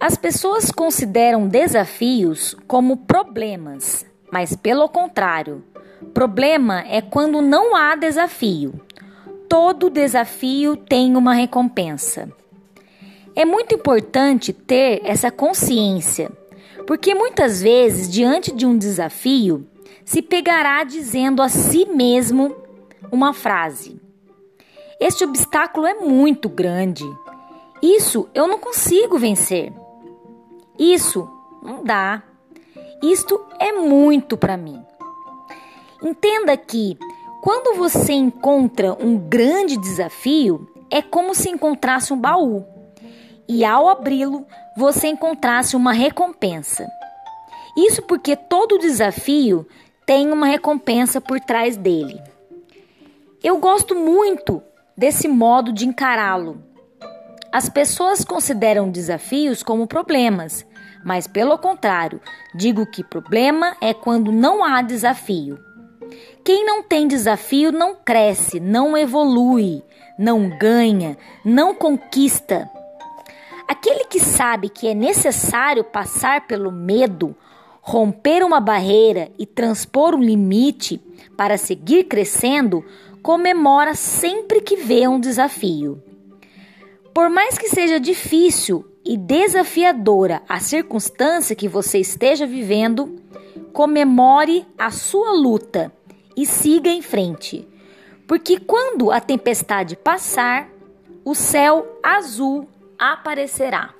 As pessoas consideram desafios como problemas, mas pelo contrário, problema é quando não há desafio. Todo desafio tem uma recompensa. É muito importante ter essa consciência, porque muitas vezes, diante de um desafio, se pegará dizendo a si mesmo uma frase: Este obstáculo é muito grande. Isso eu não consigo vencer. Isso não dá. Isto é muito para mim. Entenda que quando você encontra um grande desafio, é como se encontrasse um baú e ao abri-lo você encontrasse uma recompensa. Isso porque todo desafio tem uma recompensa por trás dele. Eu gosto muito desse modo de encará-lo. As pessoas consideram desafios como problemas, mas pelo contrário, digo que problema é quando não há desafio. Quem não tem desafio não cresce, não evolui, não ganha, não conquista. Aquele que sabe que é necessário passar pelo medo, romper uma barreira e transpor um limite para seguir crescendo, comemora sempre que vê um desafio. Por mais que seja difícil e desafiadora a circunstância que você esteja vivendo, comemore a sua luta e siga em frente. Porque quando a tempestade passar, o céu azul aparecerá.